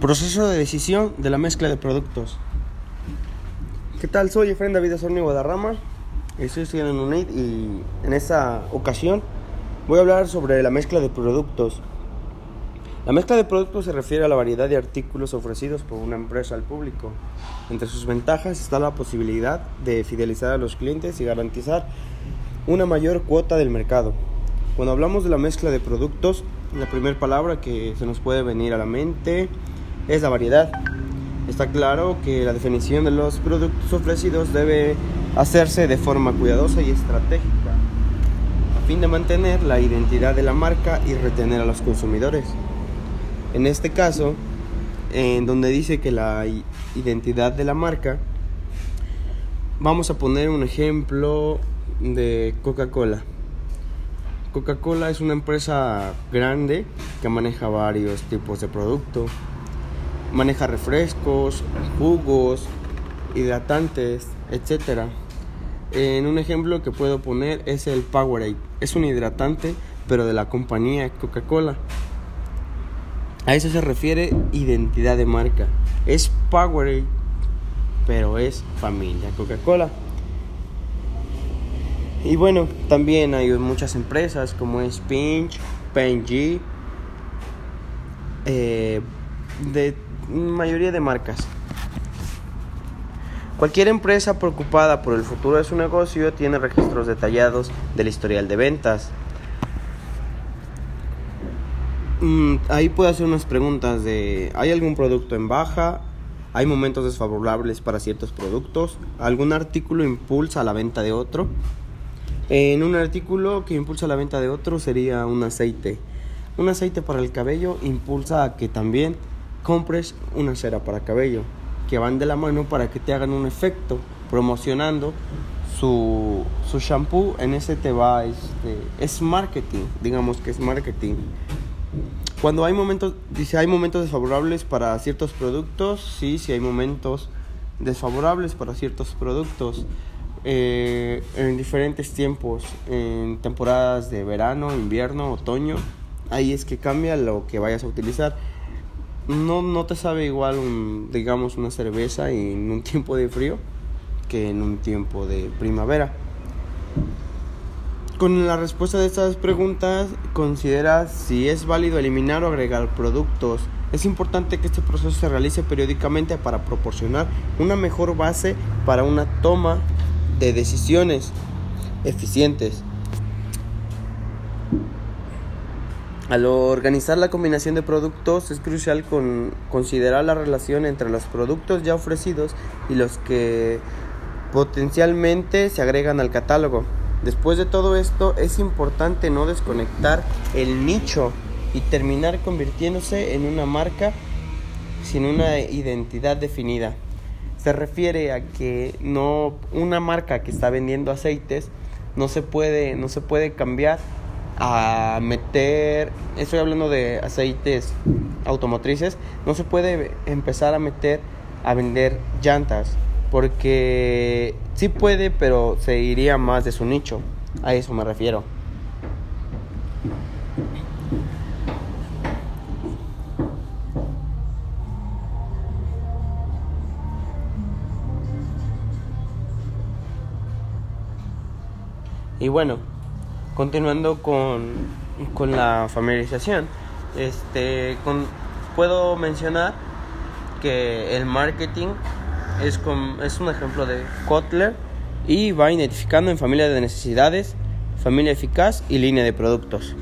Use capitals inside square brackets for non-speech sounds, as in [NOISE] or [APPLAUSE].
Proceso de decisión de la mezcla de productos. ¿Qué tal? Soy Efraín David Osornio Guadarrama. Estoy estudiando en UNID y en esta ocasión voy a hablar sobre la mezcla de productos. La mezcla de productos se refiere a la variedad de artículos ofrecidos por una empresa al público. Entre sus ventajas está la posibilidad de fidelizar a los clientes y garantizar una mayor cuota del mercado. Cuando hablamos de la mezcla de productos, la primera palabra que se nos puede venir a la mente es la variedad. Está claro que la definición de los productos ofrecidos debe hacerse de forma cuidadosa y estratégica a fin de mantener la identidad de la marca y retener a los consumidores. En este caso, en donde dice que la identidad de la marca, vamos a poner un ejemplo de Coca-Cola. Coca-Cola es una empresa grande que maneja varios tipos de productos maneja refrescos, jugos, hidratantes, etc. En un ejemplo que puedo poner es el Powerade. Es un hidratante, pero de la compañía Coca-Cola. A eso se refiere identidad de marca. Es Powerade, pero es familia Coca-Cola. Y bueno, también hay muchas empresas como es Pinch, P&G, eh, de mayoría de marcas. Cualquier empresa preocupada por el futuro de su negocio tiene registros detallados del historial de ventas. Mm, ahí puede hacer unas preguntas de ¿hay algún producto en baja? ¿Hay momentos desfavorables para ciertos productos? ¿Algún artículo impulsa la venta de otro? En un artículo que impulsa la venta de otro sería un aceite. Un aceite para el cabello impulsa a que también compres una cera para cabello, que van de la mano para que te hagan un efecto promocionando su, su shampoo. En ese te va, este, es marketing, digamos que es marketing. Cuando hay momentos, dice, hay momentos desfavorables para ciertos productos, sí, sí hay momentos desfavorables para ciertos productos. Eh, en diferentes tiempos, en temporadas de verano, invierno, otoño, ahí es que cambia lo que vayas a utilizar no, no te sabe igual, digamos, una cerveza en un [LAUGHS] tiempo de frío que en un tiempo de primavera. Con la respuesta de estas preguntas, considera si es válido eliminar o agregar productos. Es importante que este proceso se realice periódicamente para proporcionar una mejor base para una toma de decisiones eficientes. Al organizar la combinación de productos es crucial con, considerar la relación entre los productos ya ofrecidos y los que potencialmente se agregan al catálogo. Después de todo esto es importante no desconectar el nicho y terminar convirtiéndose en una marca sin una identidad definida. Se refiere a que no una marca que está vendiendo aceites no se puede no se puede cambiar a meter, estoy hablando de aceites automotrices, no se puede empezar a meter a vender llantas, porque sí puede, pero se iría más de su nicho, a eso me refiero. Y bueno, continuando con, con la familiarización, este, con, puedo mencionar que el marketing es, es un ejemplo de Kotler y va identificando en familia de necesidades, familia eficaz y línea de productos.